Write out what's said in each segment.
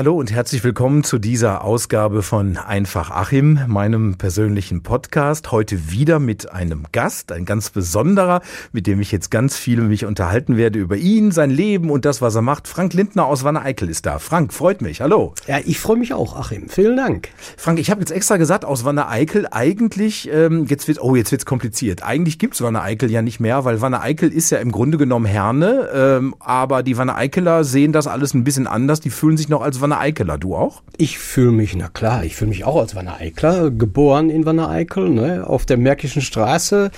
Hallo und herzlich willkommen zu dieser Ausgabe von Einfach Achim, meinem persönlichen Podcast. Heute wieder mit einem Gast, ein ganz besonderer, mit dem ich jetzt ganz viel mich unterhalten werde über ihn, sein Leben und das, was er macht. Frank Lindner aus Wanne-Eickel ist da. Frank, freut mich. Hallo. Ja, ich freue mich auch, Achim. Vielen Dank. Frank, ich habe jetzt extra gesagt, aus Wanne-Eickel eigentlich, ähm, jetzt wird, oh, jetzt wird's kompliziert. Eigentlich gibt's Wanne-Eickel ja nicht mehr, weil Wanne-Eickel ist ja im Grunde genommen Herne, ähm, aber die Wanne-Eickeler sehen das alles ein bisschen anders. Die fühlen sich noch als Wanne-Eikeler. Du auch? Ich fühle mich, na klar, ich fühle mich auch als Wanne-Eikler, geboren in Wanne-Eickel, ne, auf der Märkischen Straße.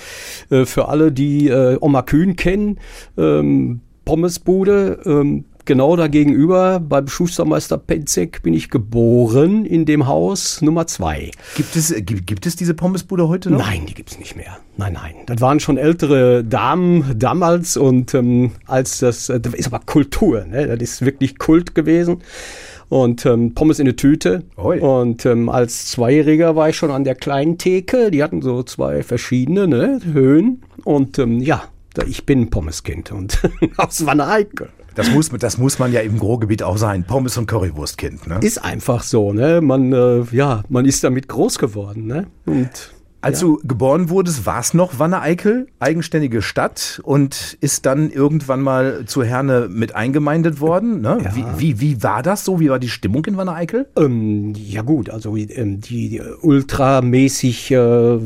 Äh, für alle, die äh, Oma Kühn kennen, ähm, Pommesbude, ähm, genau da gegenüber beim Schustermeister Penzek bin ich geboren in dem Haus Nummer zwei. Gibt es, gibt, gibt es diese Pommesbude heute noch? Nein, die gibt's nicht mehr. Nein, nein. Das waren schon ältere Damen damals und ähm, als das, äh, das ist aber Kultur, ne? das ist wirklich Kult gewesen und ähm, Pommes in eine Tüte. Oi. Und ähm, als Zweijähriger war ich schon an der kleinen Theke. Die hatten so zwei verschiedene ne, Höhen. Und ähm, ja, ich bin Pommeskind und aus Wanne-Eickel. Das muss, das muss man ja im Ruhrgebiet auch sein. Pommes- und Currywurstkind, ne? Ist einfach so, ne? Man, äh, ja, man ist damit groß geworden, ne? Und als ja. du geboren wurdest, war es noch Wanne-Eickel, eigenständige Stadt und ist dann irgendwann mal zu Herne mit eingemeindet worden. Ne? Ja. Wie, wie, wie war das so? Wie war die Stimmung in Wanne-Eickel? Ähm, ja gut, also ähm, die, die ultramäßig, äh,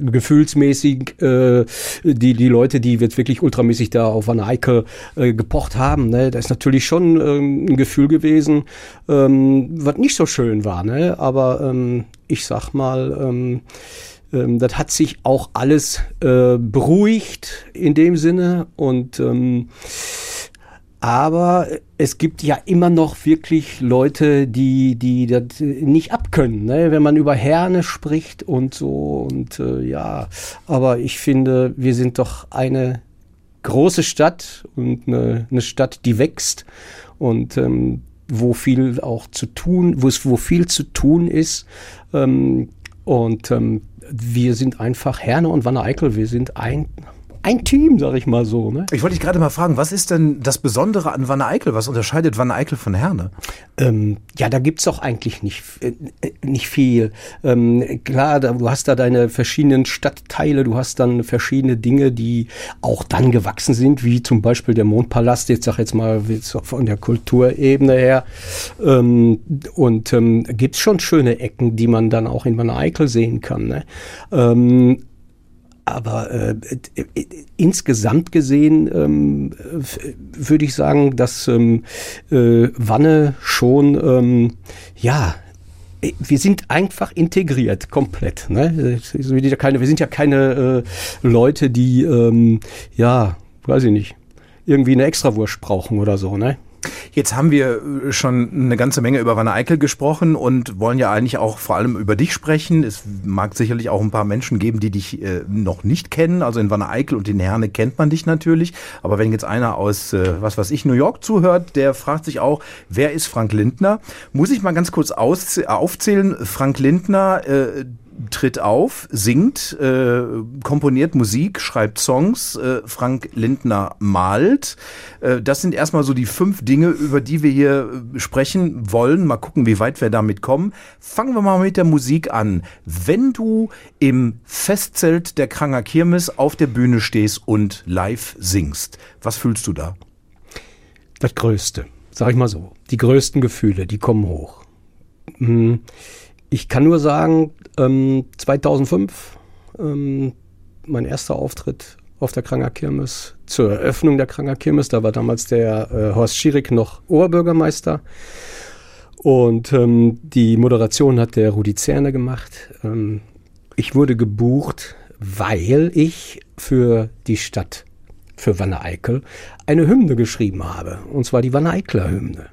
gefühlsmäßig, äh, die, die Leute, die jetzt wirklich ultramäßig da auf Wanne-Eickel äh, gepocht haben, ne? da ist natürlich schon ähm, ein Gefühl gewesen, ähm, was nicht so schön war. Ne? Aber ähm, ich sag mal, ähm, das hat sich auch alles äh, beruhigt in dem Sinne und ähm, aber es gibt ja immer noch wirklich Leute, die, die das nicht abkönnen, ne? wenn man über Herne spricht und so. Und äh, ja, aber ich finde, wir sind doch eine große Stadt und eine, eine Stadt, die wächst und ähm, wo viel auch zu tun, wo es wo viel zu tun ist. Ähm, und ähm, wir sind einfach Herne und Wanne Eickel, wir sind ein ein Team, sag ich mal so. Ne? Ich wollte dich gerade mal fragen, was ist denn das Besondere an Wanne Eickel? Was unterscheidet Wanne Eickel von Herne? Ähm, ja, da gibt's doch eigentlich nicht, äh, nicht viel. Ähm, klar, da, du hast da deine verschiedenen Stadtteile, du hast dann verschiedene Dinge, die auch dann gewachsen sind, wie zum Beispiel der Mondpalast, jetzt sag jetzt mal von der Kulturebene her. Ähm, und ähm, gibt's schon schöne Ecken, die man dann auch in Wanne Eickel sehen kann. Ne? Aber äh, insgesamt gesehen ähm, würde ich sagen, dass ähm, äh, Wanne schon, ähm, ja, äh, wir sind einfach integriert, komplett. Ne? Wir sind ja keine äh, Leute, die, ähm, ja, weiß ich nicht, irgendwie eine Extrawurst brauchen oder so. Ne? Jetzt haben wir äh, schon eine ganze Menge über Wanne Eickel gesprochen und wollen ja eigentlich auch vor allem über dich sprechen. Es mag sicherlich auch ein paar Menschen geben, die dich äh, noch nicht kennen. Also in Wanne Eickel und in Herne kennt man dich natürlich. Aber wenn jetzt einer aus, äh, was weiß ich, New York zuhört, der fragt sich auch, wer ist Frank Lindner? Muss ich mal ganz kurz aufzählen. Frank Lindner, äh, tritt auf, singt, äh, komponiert Musik, schreibt Songs, äh, Frank Lindner malt. Äh, das sind erstmal so die fünf Dinge, über die wir hier äh, sprechen wollen. Mal gucken, wie weit wir damit kommen. Fangen wir mal mit der Musik an. Wenn du im Festzelt der Kranger Kirmes auf der Bühne stehst und live singst, was fühlst du da? Das Größte, sag ich mal so. Die größten Gefühle, die kommen hoch. Hm ich kann nur sagen, ähm, 2005, ähm, mein erster Auftritt auf der Kranger Kirmes, zur Eröffnung der Kranger Kirmes, da war damals der äh, Horst Schierig noch Oberbürgermeister. Und ähm, die Moderation hat der Rudi Zerne gemacht. Ähm, ich wurde gebucht, weil ich für die Stadt, für Wanne Eickel, eine Hymne geschrieben habe. Und zwar die Wanne Eicler Hymne.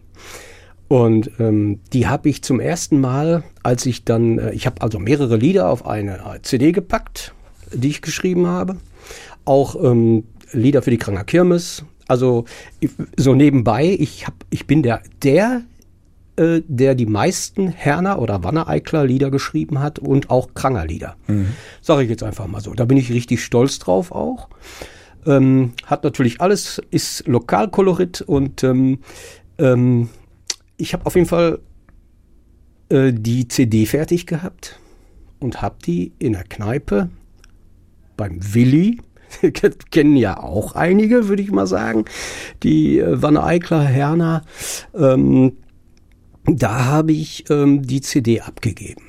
Und ähm, die habe ich zum ersten Mal, als ich dann, äh, ich habe also mehrere Lieder auf eine CD gepackt, die ich geschrieben habe. Auch ähm, Lieder für die Kranger Kirmes. Also so nebenbei, ich, hab, ich bin der, der, äh, der die meisten Herner oder Wanne-Eikler Lieder geschrieben hat und auch Kranger Lieder. Mhm. Sage ich jetzt einfach mal so. Da bin ich richtig stolz drauf auch. Ähm, hat natürlich alles, ist Lokalkolorit und ähm, ähm, ich habe auf jeden Fall äh, die CD fertig gehabt und habe die in der Kneipe beim Willi, kennen ja auch einige, würde ich mal sagen, die äh, Wanne Eikler, Herner, ähm, da habe ich ähm, die CD abgegeben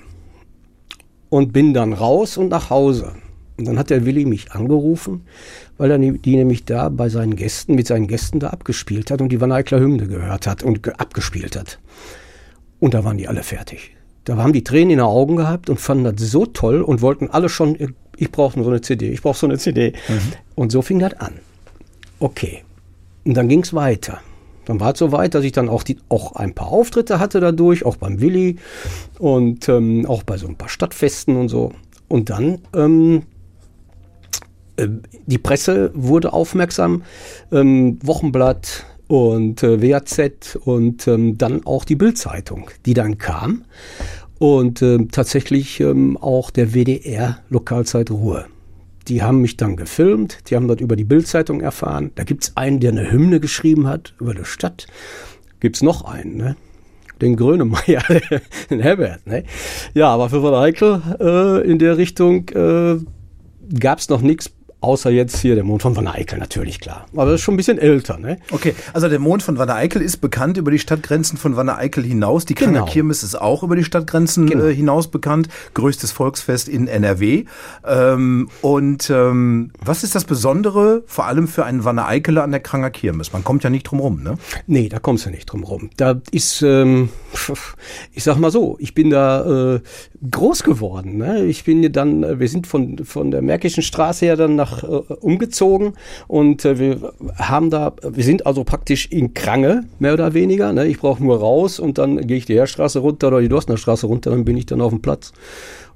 und bin dann raus und nach Hause. Und dann hat der Willi mich angerufen, weil er die nämlich da bei seinen Gästen, mit seinen Gästen da abgespielt hat und die Van Eyckler Hymne gehört hat und abgespielt hat. Und da waren die alle fertig. Da haben die Tränen in den Augen gehabt und fanden das so toll und wollten alle schon, ich brauche so eine CD, ich brauche so eine CD. Mhm. Und so fing das an. Okay. Und dann ging es weiter. Dann war es so weit, dass ich dann auch, die, auch ein paar Auftritte hatte dadurch, auch beim Willi und ähm, auch bei so ein paar Stadtfesten und so. Und dann ähm, äh, die Presse wurde aufmerksam, ähm, Wochenblatt und äh, WAZ und ähm, dann auch die Bildzeitung, die dann kam und äh, tatsächlich ähm, auch der WDR Lokalzeit Ruhe. Die haben mich dann gefilmt, die haben dort über die Bildzeitung erfahren. Da gibt es einen, der eine Hymne geschrieben hat über die Stadt. Gibt es noch einen, ne? den Grönemeyer, den Herbert. Ne? Ja, aber für Van Eichel äh, in der Richtung äh, gab es noch nichts Außer jetzt hier der Mond von Wanne Eickel, natürlich klar. Aber das ist schon ein bisschen älter, ne? Okay, also der Mond von Wanne Eickel ist bekannt über die Stadtgrenzen von Wanne Eickel hinaus. Die Kranger genau. Kirmes ist auch über die Stadtgrenzen genau. äh, hinaus bekannt. Größtes Volksfest in NRW. Ähm, und ähm, was ist das Besondere, vor allem für einen Wanne Eickeler an der Kranger Kirmes? Man kommt ja nicht drum rum, ne? Nee, da kommst du nicht drum rum. Da ist, ähm, ich sag mal so, ich bin da äh, groß geworden. Ne? Ich bin dann, äh, wir sind von, von der Märkischen Straße her dann nach nach, äh, umgezogen und äh, wir haben da, wir sind also praktisch in Krange, mehr oder weniger. Ne? Ich brauche nur raus und dann gehe ich die Heerstraße runter oder die Dorstnerstraße runter, dann bin ich dann auf dem Platz.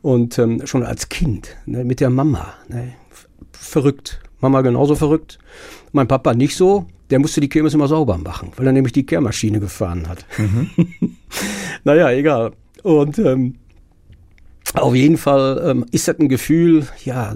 Und ähm, schon als Kind, ne, mit der Mama, ne? verrückt. Mama genauso verrückt. Mein Papa nicht so. Der musste die Kirmes immer sauber machen, weil er nämlich die Kehrmaschine gefahren hat. Mhm. naja, egal. Und ähm, auf jeden Fall ähm, ist das ein Gefühl, ja,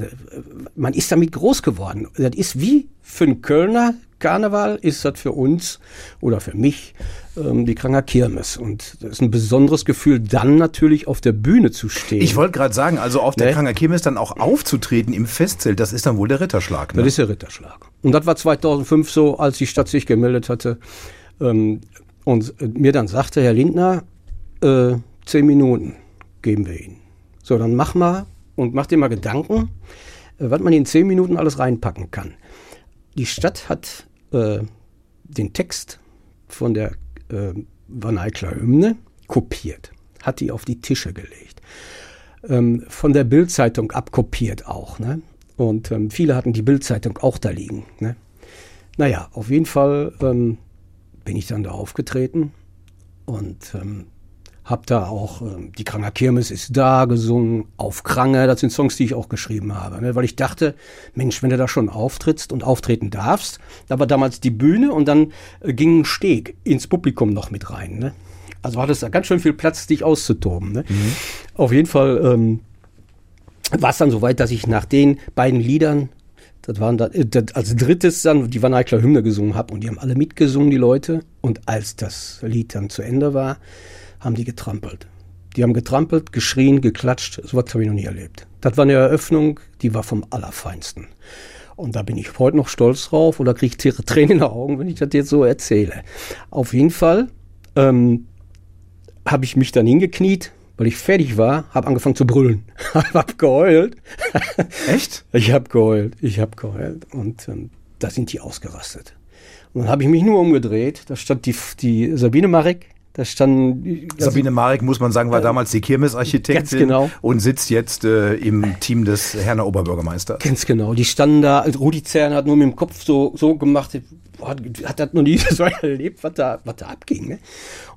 man ist damit groß geworden. Das ist wie für einen Kölner Karneval, ist das für uns oder für mich ähm, die Kranger Kirmes. Und das ist ein besonderes Gefühl, dann natürlich auf der Bühne zu stehen. Ich wollte gerade sagen, also auf der ne? Kranger Kirmes dann auch aufzutreten im Festzelt, das ist dann wohl der Ritterschlag. Ne? Das ist der Ritterschlag. Und das war 2005 so, als die Stadt sich gemeldet hatte ähm, und mir dann sagte, Herr Lindner, äh, zehn Minuten geben wir Ihnen. So, dann mach mal und mach dir mal Gedanken, äh, was man in zehn Minuten alles reinpacken kann. Die Stadt hat äh, den Text von der äh, Van Eyckler Hymne kopiert, hat die auf die Tische gelegt. Ähm, von der Bildzeitung abkopiert auch. Ne? Und ähm, viele hatten die Bildzeitung auch da liegen. Ne? Naja, auf jeden Fall ähm, bin ich dann da aufgetreten und ähm, hab da auch äh, Die Kranger Kirmes ist da gesungen, Auf Krange, das sind Songs, die ich auch geschrieben habe. Ne? Weil ich dachte, Mensch, wenn du da schon auftrittst und auftreten darfst, da war damals die Bühne und dann äh, ging ein Steg ins Publikum noch mit rein. Ne? Also hattest da ganz schön viel Platz, dich auszutoben. Ne? Mhm. Auf jeden Fall ähm, war es dann so weit, dass ich nach den beiden Liedern das waren da, äh, das, als drittes dann die Van Eyckler Hymne gesungen habe und die haben alle mitgesungen, die Leute. Und als das Lied dann zu Ende war, haben die getrampelt. Die haben getrampelt, geschrien, geklatscht. So was habe ich noch nie erlebt. Das war eine Eröffnung, die war vom Allerfeinsten. Und da bin ich heute noch stolz drauf oder kriege ich Tränen in den Augen, wenn ich das jetzt so erzähle. Auf jeden Fall ähm, habe ich mich dann hingekniet, weil ich fertig war, habe angefangen zu brüllen. habe geheult. Echt? Ich habe geheult. Ich habe geheult. Und ähm, da sind die ausgerastet. Und dann habe ich mich nur umgedreht. Da stand die, die Sabine Marek, da standen. Sabine Marek, muss man sagen, war äh, damals die Kirmesarchitektin genau. und sitzt jetzt äh, im Team des Herrn Oberbürgermeisters. Ganz genau. Die standen da, also Rudi Zern hat nur mit dem Kopf so, so gemacht, hat, hat das noch nie so erlebt, was da, was da abging. Ne?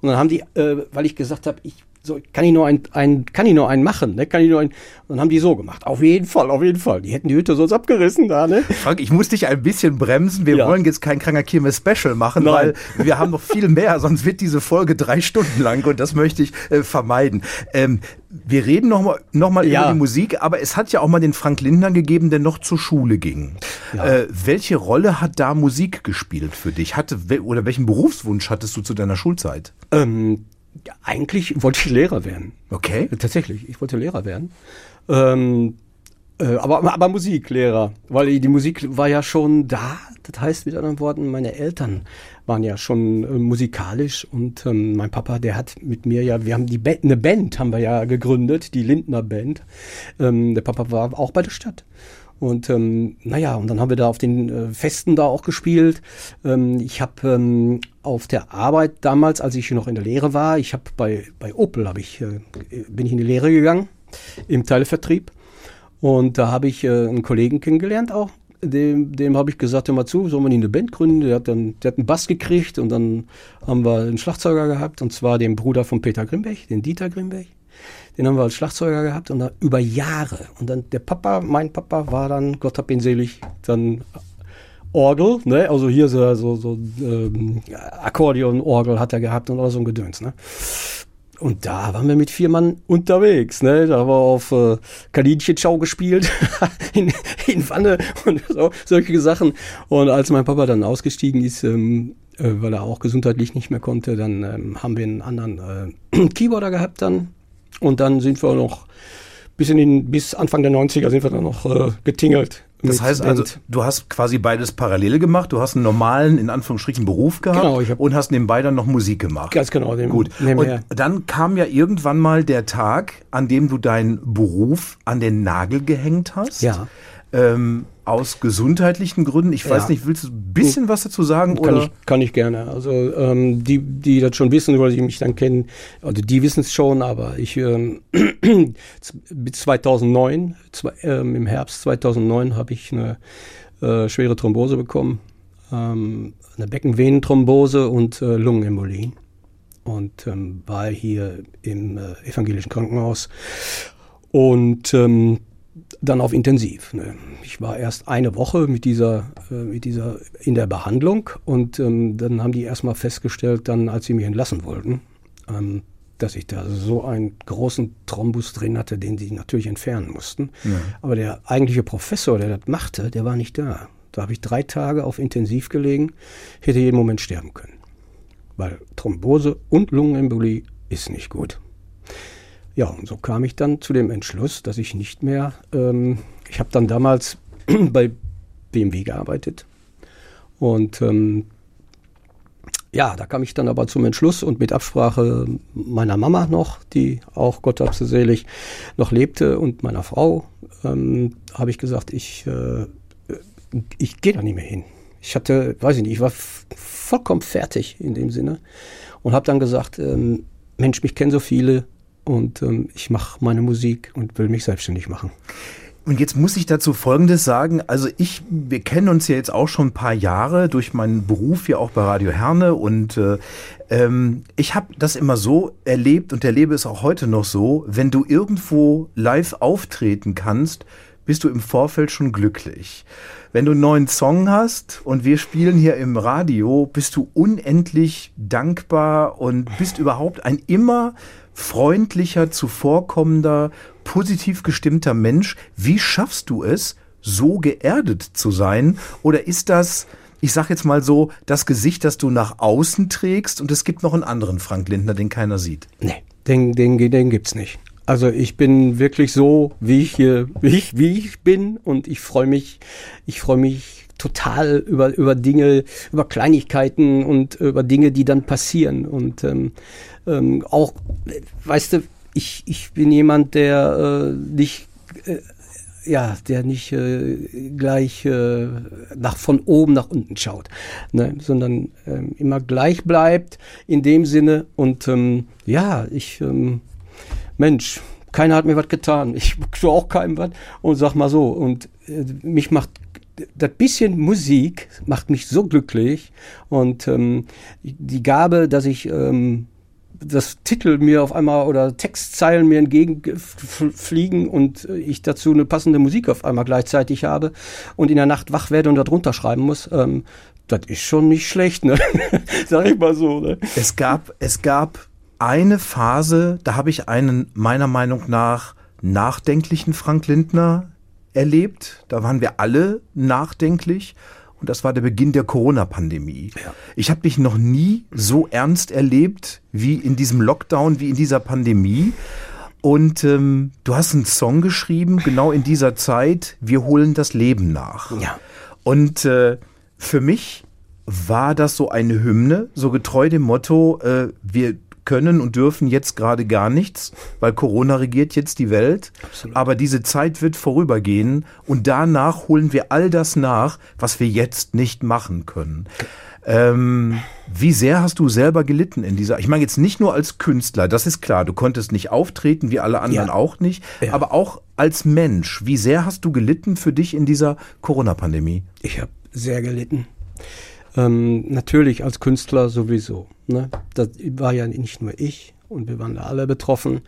Und dann haben die, äh, weil ich gesagt habe, ich so, kann ich nur ein, ein kann ich nur einen machen, ne? Kann ich nur einen. Und dann haben die so gemacht. Auf jeden Fall, auf jeden Fall. Die hätten die Hütte sonst abgerissen da, ne? Frank, ich muss dich ein bisschen bremsen. Wir ja. wollen jetzt kein kranker Kirmes Special machen, Nein. weil wir haben noch viel mehr, sonst wird diese Folge drei Stunden lang und das möchte ich äh, vermeiden. Ähm, wir reden noch mal, noch mal ja. über die Musik, aber es hat ja auch mal den Frank Lindner gegeben, der noch zur Schule ging. Ja. Äh, welche Rolle hat da Musik gespielt für dich? Hatte, oder welchen Berufswunsch hattest du zu deiner Schulzeit? Ähm, eigentlich wollte ich Lehrer werden. Okay. Tatsächlich, ich wollte Lehrer werden. Ähm, äh, aber, aber Musiklehrer, weil die Musik war ja schon da. Das heißt mit anderen Worten, meine Eltern waren ja schon äh, musikalisch und ähm, mein Papa, der hat mit mir ja, wir haben die Band, eine Band haben wir ja gegründet, die Lindner Band. Ähm, der Papa war auch bei der Stadt. Und ähm, naja, und dann haben wir da auf den äh, Festen da auch gespielt. Ähm, ich habe ähm, auf der Arbeit damals, als ich noch in der Lehre war, ich habe bei, bei Opel hab ich, äh, bin ich in die Lehre gegangen im Teilevertrieb. Und da habe ich äh, einen Kollegen kennengelernt auch. Dem, dem habe ich gesagt, hör mal zu, sollen wir nicht eine Band gründen? Der hat dann, der hat einen Bass gekriegt und dann haben wir einen Schlagzeuger gehabt, und zwar den Bruder von Peter Grimbech, den Dieter Grimbech. Den haben wir als Schlagzeuger gehabt und dann über Jahre. Und dann der Papa, mein Papa, war dann, Gott hab ihn selig, dann Orgel, ne? Also hier so, so, so ähm, Akkordeon-Orgel hat er gehabt und all so ein Gedöns, ne? Und da waren wir mit vier Mann unterwegs, ne? Da haben wir auf äh, Kaninchenschau gespielt, in, in Wanne und so, solche Sachen. Und als mein Papa dann ausgestiegen ist, ähm, äh, weil er auch gesundheitlich nicht mehr konnte, dann ähm, haben wir einen anderen äh, Keyboarder gehabt dann, und dann sind wir noch bis, in den, bis Anfang der 90er sind wir dann noch äh, getingelt. Das heißt also, du hast quasi beides parallel gemacht. Du hast einen normalen, in Anführungsstrichen, Beruf gehabt genau, ich und hast nebenbei dann noch Musik gemacht. Ganz genau. Dem, Gut. Und dann kam ja irgendwann mal der Tag, an dem du deinen Beruf an den Nagel gehängt hast. Ja. Ähm, aus gesundheitlichen Gründen. Ich weiß ja. nicht, willst du ein bisschen was dazu sagen? Kann, oder? Ich, kann ich gerne. Also ähm, die, die das schon wissen oder die mich dann kennen, also die wissen es schon, aber ich ähm, bis 2009, zwei, ähm, im Herbst 2009 habe ich eine äh, schwere Thrombose bekommen, ähm, eine Beckenvenenthrombose und äh, Lungenembolie und ähm, war hier im äh, evangelischen Krankenhaus und ähm, dann auf Intensiv. Ne. Ich war erst eine Woche mit dieser, äh, mit dieser in der Behandlung und ähm, dann haben die erstmal festgestellt, dann als sie mich entlassen wollten, ähm, dass ich da so einen großen Thrombus drin hatte, den sie natürlich entfernen mussten. Ja. Aber der eigentliche Professor, der das machte, der war nicht da. Da habe ich drei Tage auf Intensiv gelegen, hätte jeden Moment sterben können. Weil Thrombose und Lungenembolie ist nicht gut. Ja, und so kam ich dann zu dem Entschluss, dass ich nicht mehr, ähm, ich habe dann damals bei BMW gearbeitet und ähm, ja, da kam ich dann aber zum Entschluss und mit Absprache meiner Mama noch, die auch Gott hab sie selig noch lebte und meiner Frau, ähm, habe ich gesagt, ich, äh, ich gehe da nicht mehr hin. Ich hatte, weiß ich nicht, ich war vollkommen fertig in dem Sinne und habe dann gesagt, ähm, Mensch, mich kennen so viele, und ähm, ich mache meine Musik und will mich selbstständig machen. Und jetzt muss ich dazu Folgendes sagen. Also ich, wir kennen uns ja jetzt auch schon ein paar Jahre durch meinen Beruf ja auch bei Radio Herne und äh, ähm, ich habe das immer so erlebt und erlebe es auch heute noch so, wenn du irgendwo live auftreten kannst, bist du im Vorfeld schon glücklich. Wenn du einen neuen Song hast und wir spielen hier im Radio, bist du unendlich dankbar und bist überhaupt ein immer freundlicher, zuvorkommender, positiv gestimmter Mensch. Wie schaffst du es, so geerdet zu sein? Oder ist das, ich sag jetzt mal so, das Gesicht, das du nach außen trägst und es gibt noch einen anderen Frank Lindner, den keiner sieht? Nee, den, den, den gibt's nicht. Also ich bin wirklich so, wie ich hier, wie ich, wie ich bin und ich freue mich, ich freue mich total über, über Dinge, über Kleinigkeiten und über Dinge, die dann passieren. Und ähm, ähm, auch, weißt du, ich, ich bin jemand, der äh, nicht, äh, ja, der nicht äh, gleich äh, nach von oben nach unten schaut, ne, sondern ähm, immer gleich bleibt in dem Sinne. Und ähm, ja, ich, ähm, Mensch, keiner hat mir was getan. Ich tue auch keinem was und sag mal so. Und äh, mich macht das bisschen Musik macht mich so glücklich und ähm, die Gabe, dass ich ähm, das Titel mir auf einmal oder Textzeilen mir entgegenfliegen und ich dazu eine passende Musik auf einmal gleichzeitig habe und in der Nacht wach werde und darunter schreiben muss, ähm, das ist schon nicht schlecht, ne? Sag ich mal so. Ne? Es gab, es gab eine Phase, da habe ich einen meiner Meinung nach nachdenklichen Frank Lindner erlebt. Da waren wir alle nachdenklich. Und das war der Beginn der Corona-Pandemie. Ja. Ich habe dich noch nie so ernst erlebt wie in diesem Lockdown, wie in dieser Pandemie. Und ähm, du hast einen Song geschrieben, genau in dieser Zeit, wir holen das Leben nach. Ja. Und äh, für mich war das so eine Hymne, so getreu dem Motto, äh, wir können und dürfen jetzt gerade gar nichts, weil Corona regiert jetzt die Welt. Absolut. Aber diese Zeit wird vorübergehen und danach holen wir all das nach, was wir jetzt nicht machen können. Ähm, wie sehr hast du selber gelitten in dieser? Ich meine jetzt nicht nur als Künstler, das ist klar, du konntest nicht auftreten, wie alle anderen ja. auch nicht, ja. aber auch als Mensch. Wie sehr hast du gelitten für dich in dieser Corona-Pandemie? Ich habe sehr gelitten. Ähm, natürlich als Künstler sowieso. Ne? Das war ja nicht nur ich und wir waren da alle betroffen.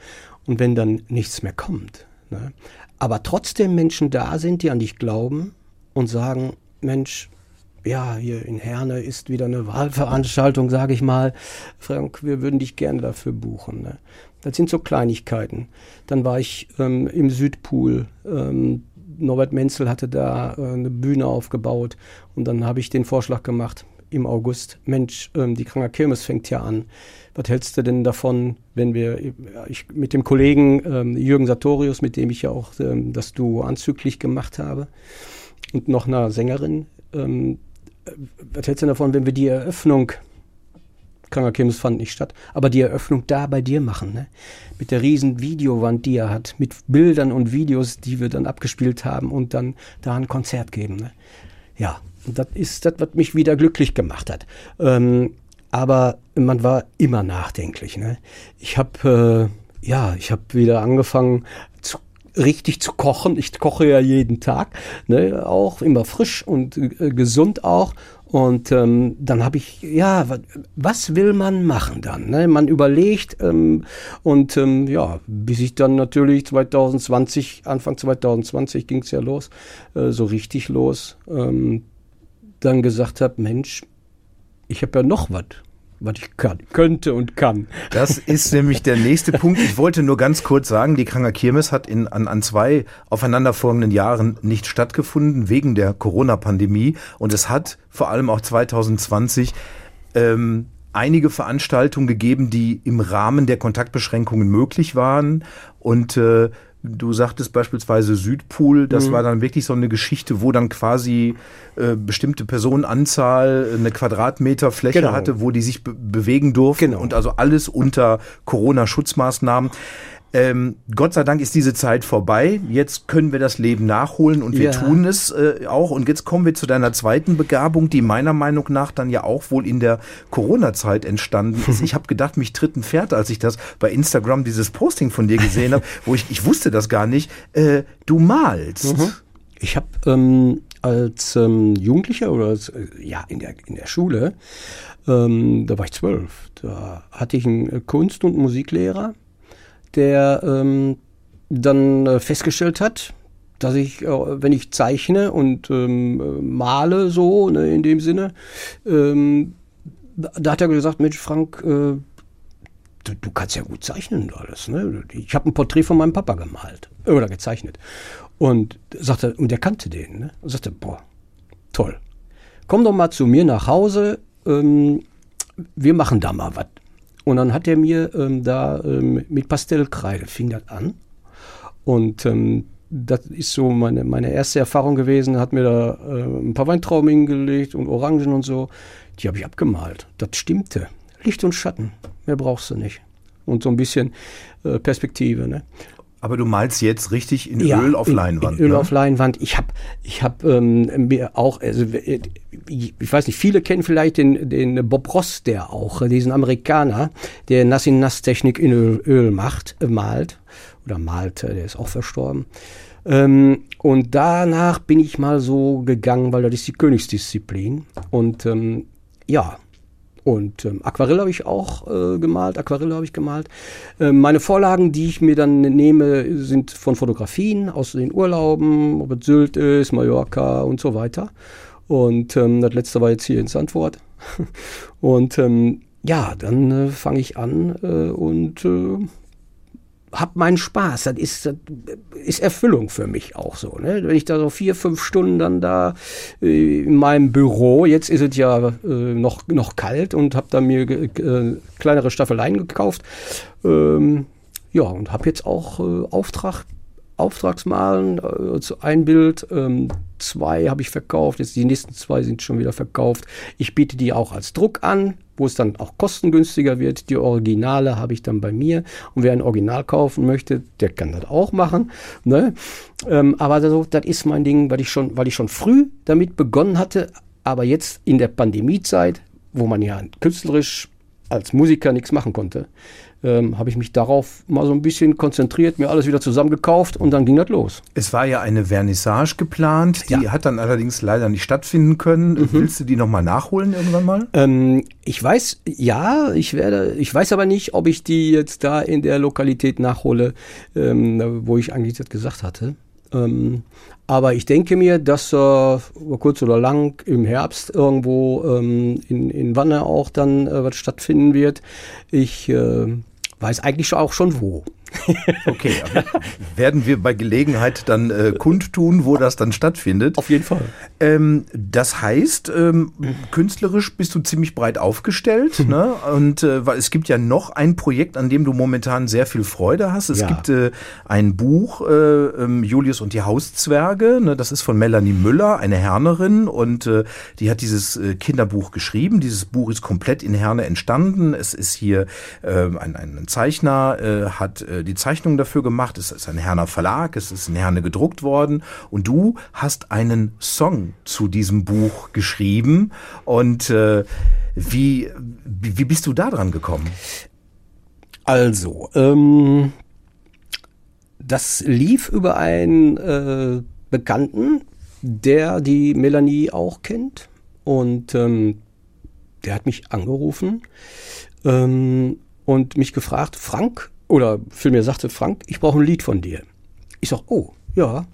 Und wenn dann nichts mehr kommt, ne? aber trotzdem Menschen da sind, die an dich glauben und sagen, Mensch, ja, hier in Herne ist wieder eine Wahlveranstaltung, sage ich mal. Frank, wir würden dich gerne dafür buchen. Ne? Das sind so Kleinigkeiten. Dann war ich ähm, im Südpool. Ähm, Norbert Menzel hatte da äh, eine Bühne aufgebaut und dann habe ich den Vorschlag gemacht im August, Mensch, ähm, die Kranger Kirmes fängt ja an. Was hältst du denn davon, wenn wir ich, mit dem Kollegen ähm, Jürgen Sartorius, mit dem ich ja auch ähm, das Duo anzüglich gemacht habe, und noch einer Sängerin, ähm, was hältst du davon, wenn wir die Eröffnung Kranger Kirmes fand nicht statt, aber die Eröffnung da bei dir machen, ne? Mit der riesen Videowand, die er hat, mit Bildern und Videos, die wir dann abgespielt haben und dann da ein Konzert geben, ne? Ja, das ist das, was mich wieder glücklich gemacht hat. Ähm, aber man war immer nachdenklich, ne? Ich habe äh, ja, ich habe wieder angefangen zu richtig zu kochen. Ich koche ja jeden Tag, ne, auch immer frisch und äh, gesund auch. Und ähm, dann habe ich, ja, was will man machen dann? Ne? Man überlegt ähm, und ähm, ja, bis ich dann natürlich 2020, Anfang 2020 ging es ja los, äh, so richtig los, ähm, dann gesagt habe, Mensch, ich habe ja noch was was ich kann, könnte und kann. Das ist nämlich der nächste Punkt. Ich wollte nur ganz kurz sagen, die Kranger Kirmes hat in, an, an zwei aufeinanderfolgenden Jahren nicht stattgefunden wegen der Corona-Pandemie und es hat vor allem auch 2020 ähm, einige Veranstaltungen gegeben, die im Rahmen der Kontaktbeschränkungen möglich waren und äh, Du sagtest beispielsweise Südpool, das mhm. war dann wirklich so eine Geschichte, wo dann quasi äh, bestimmte Personenanzahl eine Quadratmeter Fläche genau. hatte, wo die sich be bewegen durften genau. und also alles unter Corona-Schutzmaßnahmen. Ähm, Gott sei Dank ist diese Zeit vorbei. Jetzt können wir das Leben nachholen und wir ja. tun es äh, auch. Und jetzt kommen wir zu deiner zweiten Begabung, die meiner Meinung nach dann ja auch wohl in der Corona-Zeit entstanden ist. ich habe gedacht, mich tritt ein Pferd, als ich das bei Instagram dieses Posting von dir gesehen habe, wo ich, ich wusste das gar nicht. Äh, du malst. Mhm. Ich habe ähm, als ähm, Jugendlicher oder als, äh, ja in der, in der Schule, ähm, da war ich zwölf, da hatte ich einen Kunst- und Musiklehrer der ähm, dann äh, festgestellt hat, dass ich, äh, wenn ich zeichne und ähm, male so, ne, in dem Sinne, ähm, da hat er gesagt, Mensch, Frank, äh, du, du, kannst ja gut zeichnen und alles. Ne? Ich habe ein Porträt von meinem Papa gemalt oder gezeichnet. Und sagte, und der kannte den. Ne? Und sagte, boah, toll. Komm doch mal zu mir nach Hause. Ähm, wir machen da mal was. Und dann hat er mir ähm, da ähm, mit Pastellkreide fing das an. Und ähm, das ist so meine, meine erste Erfahrung gewesen. Hat mir da äh, ein paar Weintrauben hingelegt und Orangen und so. Die habe ich abgemalt. Das stimmte. Licht und Schatten. Mehr brauchst du nicht. Und so ein bisschen äh, Perspektive. Ne? Aber du malst jetzt richtig in ja, Öl auf Leinwand. In, in Öl ne? auf Leinwand. Ich habe ich hab, ähm, mir auch, also ich weiß nicht, viele kennen vielleicht den, den Bob Ross, der auch, diesen Amerikaner, der Nass-in-Nass-Technik in Öl, Öl macht, äh, malt oder malte, der ist auch verstorben. Ähm, und danach bin ich mal so gegangen, weil das ist die Königsdisziplin. Und ähm, ja, Und ähm, Aquarell habe ich auch äh, gemalt, Aquarelle habe ich gemalt. Ähm, meine Vorlagen, die ich mir dann nehme, sind von Fotografien aus den Urlauben, ob es Sylt ist, Mallorca und so weiter. Und ähm, das letzte war jetzt hier in Sandford. und ähm, ja, dann äh, fange ich an äh, und äh, habe meinen Spaß. Das ist, das ist Erfüllung für mich auch so. Ne? Wenn ich da so vier, fünf Stunden dann da äh, in meinem Büro, jetzt ist es ja äh, noch, noch kalt und habe da mir äh, kleinere Staffeleien gekauft. Ähm, ja, und habe jetzt auch äh, Auftrag Auftragsmalen, also ein Bild, ähm, zwei habe ich verkauft, jetzt die nächsten zwei sind schon wieder verkauft. Ich biete die auch als Druck an, wo es dann auch kostengünstiger wird. Die Originale habe ich dann bei mir und wer ein Original kaufen möchte, der kann das auch machen. Ne? Ähm, aber das, das ist mein Ding, weil ich schon, weil ich schon früh damit begonnen hatte, aber jetzt in der Pandemiezeit, wo man ja künstlerisch als Musiker nichts machen konnte, ähm, habe ich mich darauf mal so ein bisschen konzentriert, mir alles wieder zusammengekauft und dann ging das los. Es war ja eine Vernissage geplant, die ja. hat dann allerdings leider nicht stattfinden können. Mhm. Willst du die nochmal nachholen irgendwann mal? Ähm, ich weiß, ja, ich werde, ich weiß aber nicht, ob ich die jetzt da in der Lokalität nachhole, ähm, wo ich eigentlich das gesagt hatte. Ähm, aber ich denke mir, dass äh, kurz oder lang im Herbst irgendwo ähm, in, in Wanne auch dann äh, was stattfinden wird. Ich äh, weiß eigentlich auch schon wo. Okay, werden wir bei Gelegenheit dann äh, kundtun, wo das dann stattfindet. Auf jeden Fall. Ähm, das heißt, ähm, künstlerisch bist du ziemlich breit aufgestellt. Mhm. Ne? Und äh, weil es gibt ja noch ein Projekt, an dem du momentan sehr viel Freude hast. Es ja. gibt äh, ein Buch, äh, ähm, Julius und die Hauszwerge. Ne? Das ist von Melanie Müller, eine Hernerin. Und äh, die hat dieses äh, Kinderbuch geschrieben. Dieses Buch ist komplett in Herne entstanden. Es ist hier ein, ein Zeichner, äh, hat äh, die Zeichnung dafür gemacht. Es ist ein Herner Verlag, es ist in Herne gedruckt worden. Und du hast einen Song zu diesem Buch geschrieben. Und äh, wie, wie bist du da dran gekommen? Also, ähm, das lief über einen äh, Bekannten, der die Melanie auch kennt. Und ähm, der hat mich angerufen ähm, und mich gefragt, Frank, oder vielmehr sagte Frank, ich brauche ein Lied von dir. Ich sag, oh, ja.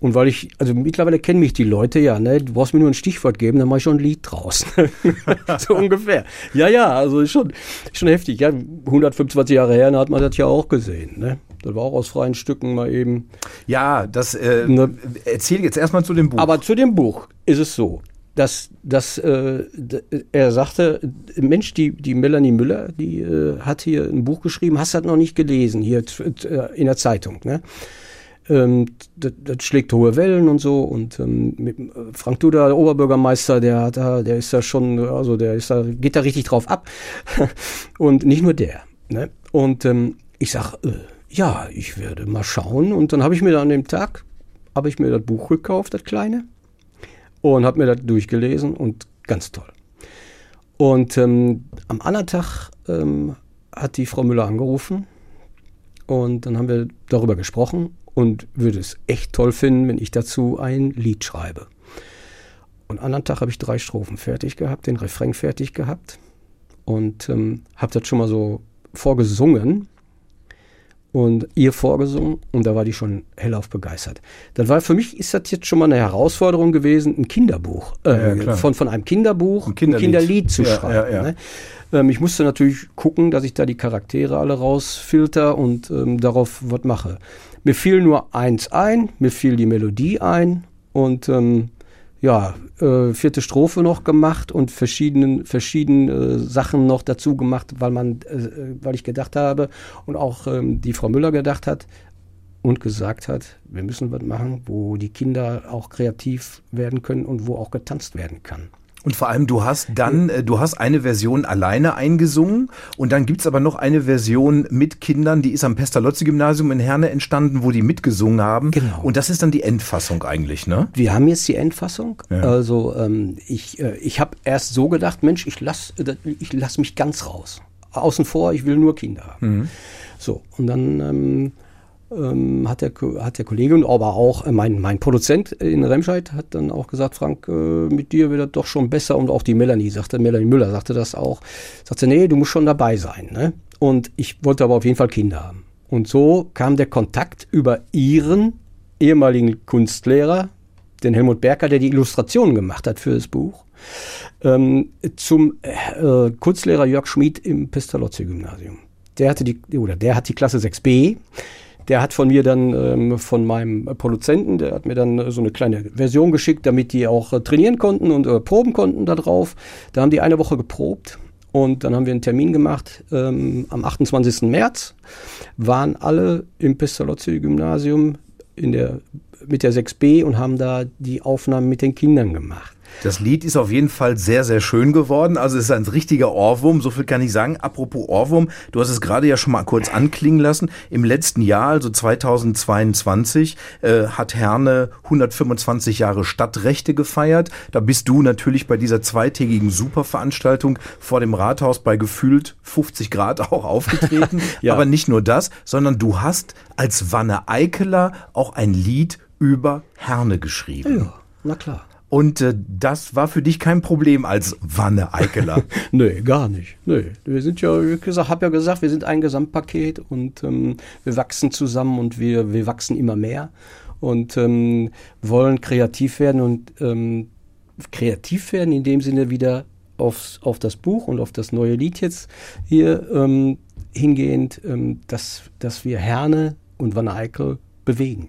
Und weil ich, also mittlerweile kennen mich die Leute ja, ne? Du brauchst mir nur ein Stichwort geben, dann mache ich schon ein Lied draus. so ungefähr. Ja, ja, also schon, schon heftig. Ja, 125 Jahre her, hat man das ja auch gesehen, ne? Das war auch aus freien Stücken mal eben. Ja, das äh, ne? erzähl jetzt erstmal zu dem Buch. Aber zu dem Buch ist es so dass, dass äh, er sagte, Mensch, die, die Melanie Müller, die äh, hat hier ein Buch geschrieben, hast du das noch nicht gelesen, hier äh, in der Zeitung. Ne? Ähm, das, das, schlägt hohe Wellen und so. Und ähm, äh, Frank Duda, der Oberbürgermeister, der hat da, der ist da schon, also der ist da, geht da richtig drauf ab. und nicht nur der. Ne? Und ähm, ich sag, äh, ja, ich werde mal schauen. Und dann habe ich mir da an dem Tag, habe ich mir das Buch gekauft, das kleine und habe mir das durchgelesen und ganz toll. Und ähm, am anderen Tag ähm, hat die Frau Müller angerufen und dann haben wir darüber gesprochen und würde es echt toll finden, wenn ich dazu ein Lied schreibe. Und am anderen Tag habe ich drei Strophen fertig gehabt, den Refrain fertig gehabt und ähm, habe das schon mal so vorgesungen und ihr vorgesungen und da war die schon hellauf begeistert. Das war für mich ist das jetzt schon mal eine Herausforderung gewesen, ein Kinderbuch äh, ja, von von einem Kinderbuch ein Kinderlied, ein Kinderlied zu ja, schreiben. Ja, ne? ähm, ich musste natürlich gucken, dass ich da die Charaktere alle rausfilter und ähm, darauf was mache. Mir fiel nur eins ein, mir fiel die Melodie ein und ähm, ja, äh, vierte Strophe noch gemacht und verschiedene, verschiedene äh, Sachen noch dazu gemacht, weil man, äh, weil ich gedacht habe und auch ähm, die Frau Müller gedacht hat und gesagt hat, wir müssen was machen, wo die Kinder auch kreativ werden können und wo auch getanzt werden kann. Und vor allem, du hast dann, äh, du hast eine Version alleine eingesungen und dann gibt's aber noch eine Version mit Kindern, die ist am Pestalozzi-Gymnasium in Herne entstanden, wo die mitgesungen haben. Genau. Und das ist dann die Endfassung eigentlich, ne? Wir haben jetzt die Endfassung. Ja. Also ähm, ich, äh, ich habe erst so gedacht, Mensch, ich lass, äh, ich lass mich ganz raus. Außen vor, ich will nur Kinder haben. Mhm. So, und dann ähm, ähm, hat, der, hat der Kollege und aber auch äh, mein, mein Produzent in Remscheid hat dann auch gesagt, Frank, äh, mit dir wird das doch schon besser und auch die Melanie sagte, Melanie Müller sagte das auch, sagte, nee, du musst schon dabei sein. Ne? Und ich wollte aber auf jeden Fall Kinder haben. Und so kam der Kontakt über ihren ehemaligen Kunstlehrer, den Helmut Berger, der die Illustrationen gemacht hat für das Buch, ähm, zum äh, Kunstlehrer Jörg Schmid im Pestalozzi-Gymnasium. Der hatte der hat die Klasse 6b. Der hat von mir dann, ähm, von meinem Produzenten, der hat mir dann so eine kleine Version geschickt, damit die auch äh, trainieren konnten und äh, proben konnten da drauf. Da haben die eine Woche geprobt und dann haben wir einen Termin gemacht ähm, am 28. März. Waren alle im Pestalozzi-Gymnasium in der, mit der 6b und haben da die Aufnahmen mit den Kindern gemacht. Das Lied ist auf jeden Fall sehr, sehr schön geworden. Also es ist ein richtiger Ohrwurm, so viel kann ich sagen. Apropos Ohrwurm, du hast es gerade ja schon mal kurz anklingen lassen. Im letzten Jahr, also 2022, äh, hat Herne 125 Jahre Stadtrechte gefeiert. Da bist du natürlich bei dieser zweitägigen Superveranstaltung vor dem Rathaus bei gefühlt 50 Grad auch aufgetreten. ja. Aber nicht nur das, sondern du hast als Wanne Eikeler auch ein Lied über Herne geschrieben. Ja, na klar. Und äh, das war für dich kein Problem als Wanne Eikeler? nee, gar nicht. Nee. Wir sind ja, ich habe ja gesagt, wir sind ein Gesamtpaket und ähm, wir wachsen zusammen und wir, wir wachsen immer mehr und ähm, wollen kreativ werden und ähm, kreativ werden in dem Sinne wieder aufs, auf das Buch und auf das neue Lied jetzt hier ähm, hingehend, ähm, dass, dass wir Herne und Wanne Eickel bewegen.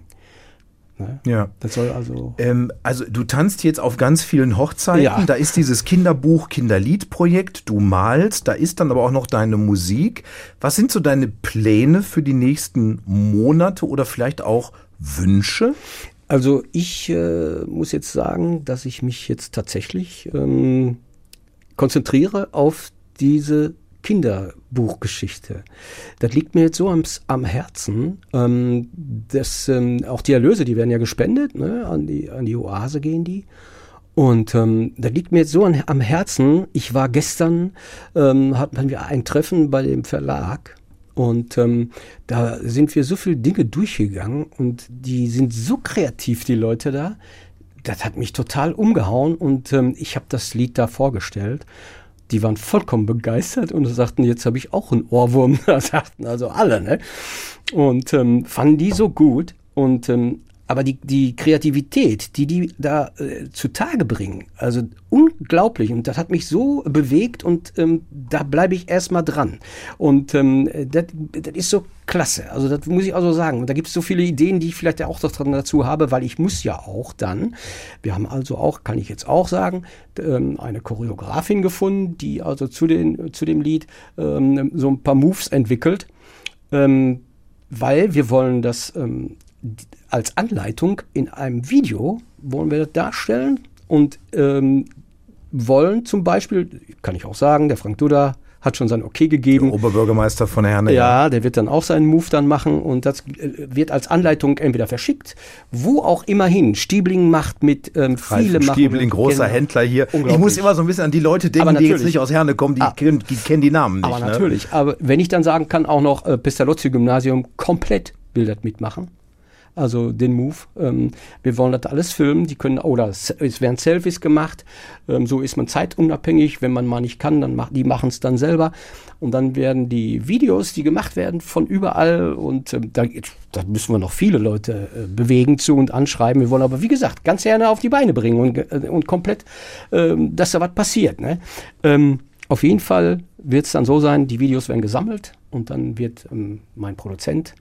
Ne? Ja. Das soll also. Ähm, also du tanzt jetzt auf ganz vielen Hochzeiten. Ja. Da ist dieses Kinderbuch, Kinderliedprojekt. Du malst. Da ist dann aber auch noch deine Musik. Was sind so deine Pläne für die nächsten Monate oder vielleicht auch Wünsche? Also ich äh, muss jetzt sagen, dass ich mich jetzt tatsächlich ähm, konzentriere auf diese Kinderbuchgeschichte. Das liegt mir jetzt so am, am Herzen, ähm, dass ähm, auch die Erlöse, die werden ja gespendet, ne? an, die, an die Oase gehen die. Und ähm, das liegt mir jetzt so an, am Herzen. Ich war gestern, ähm, hatten wir ein Treffen bei dem Verlag und ähm, da sind wir so viele Dinge durchgegangen und die sind so kreativ, die Leute da. Das hat mich total umgehauen und ähm, ich habe das Lied da vorgestellt die waren vollkommen begeistert und sagten, jetzt habe ich auch einen Ohrwurm. Das sagten also alle, ne? Und ähm, fanden die so gut. Und ähm, aber die, die Kreativität, die die da äh, zutage bringen, also unglaublich. Und das hat mich so bewegt und ähm, da bleibe ich erstmal dran. Und ähm, das, ist so klasse. Also das muss ich also sagen. Und da gibt es so viele Ideen, die ich vielleicht ja auch dazu habe, weil ich muss ja auch dann, wir haben also auch, kann ich jetzt auch sagen, ähm, eine Choreografin gefunden, die also zu, den, zu dem Lied ähm, so ein paar Moves entwickelt. Ähm, weil wir wollen das als Anleitung in einem Video wollen wir das darstellen und ähm, wollen zum Beispiel, kann ich auch sagen, der Frank Duda hat schon sein Okay gegeben. Der Oberbürgermeister von Herne. Ja, der wird dann auch seinen Move dann machen und das äh, wird als Anleitung entweder verschickt, wo auch immerhin. Stiebling macht mit ähm, viele machen. Stiebling, großer genau. Händler hier. Ich muss immer so ein bisschen an die Leute denken, die jetzt nicht aus Herne kommen, die, ah, kennen, die kennen die Namen nicht. Aber ne? natürlich. Aber wenn ich dann sagen kann, auch noch äh, Pestalozzi-Gymnasium komplett das mitmachen also den Move. Ähm, wir wollen das alles filmen, die können, oder es werden Selfies gemacht, ähm, so ist man zeitunabhängig, wenn man mal nicht kann, dann macht, die machen es dann selber und dann werden die Videos, die gemacht werden von überall und ähm, da, da, müssen wir noch viele Leute äh, bewegen zu und anschreiben. Wir wollen aber, wie gesagt, ganz gerne auf die Beine bringen und, äh, und komplett, äh, dass da was passiert. Ne? Auf jeden Fall wird es dann so sein, die Videos werden gesammelt und dann wird ähm, mein Produzent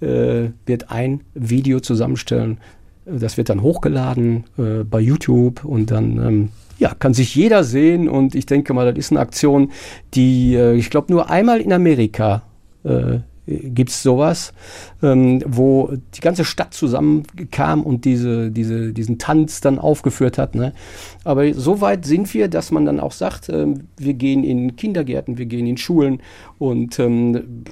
äh, wird ein Video zusammenstellen. Das wird dann hochgeladen äh, bei YouTube und dann ähm, ja, kann sich jeder sehen und ich denke mal, das ist eine Aktion, die äh, ich glaube nur einmal in Amerika äh, gibt es sowas, ähm, wo die ganze Stadt zusammenkam und diese, diese, diesen Tanz dann aufgeführt hat. Ne? Aber so weit sind wir, dass man dann auch sagt, ähm, wir gehen in Kindergärten, wir gehen in Schulen und ähm,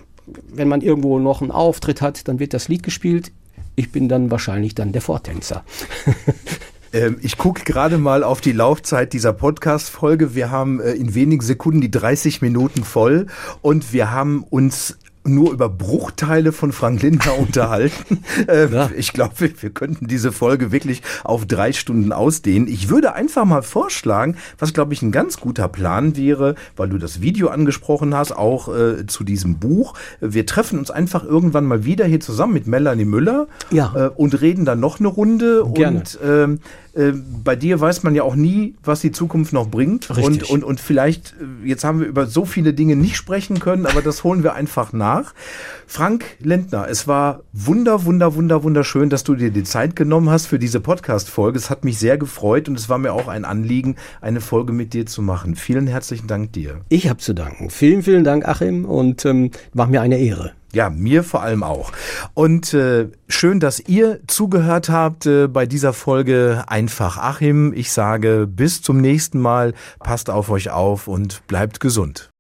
wenn man irgendwo noch einen Auftritt hat, dann wird das Lied gespielt. Ich bin dann wahrscheinlich dann der Vortänzer. Ähm, ich gucke gerade mal auf die Laufzeit dieser Podcast-Folge. Wir haben äh, in wenigen Sekunden die 30 Minuten voll und wir haben uns nur über Bruchteile von Frank Lindner unterhalten. Äh, ja. Ich glaube, wir, wir könnten diese Folge wirklich auf drei Stunden ausdehnen. Ich würde einfach mal vorschlagen, was glaube ich ein ganz guter Plan wäre, weil du das Video angesprochen hast, auch äh, zu diesem Buch. Wir treffen uns einfach irgendwann mal wieder hier zusammen mit Melanie Müller ja. äh, und reden dann noch eine Runde. Gerne. Und ähm, äh, bei dir weiß man ja auch nie, was die Zukunft noch bringt. Richtig. Und, und, und vielleicht, äh, jetzt haben wir über so viele Dinge nicht sprechen können, aber das holen wir einfach nach. Frank Lentner, es war wunder, wunder, wunder, wunderschön, dass du dir die Zeit genommen hast für diese Podcast-Folge. Es hat mich sehr gefreut und es war mir auch ein Anliegen, eine Folge mit dir zu machen. Vielen herzlichen Dank dir. Ich habe zu danken. Vielen, vielen Dank, Achim, und ähm, war mir eine Ehre. Ja, mir vor allem auch. Und äh, schön, dass ihr zugehört habt äh, bei dieser Folge Einfach Achim. Ich sage bis zum nächsten Mal. Passt auf euch auf und bleibt gesund.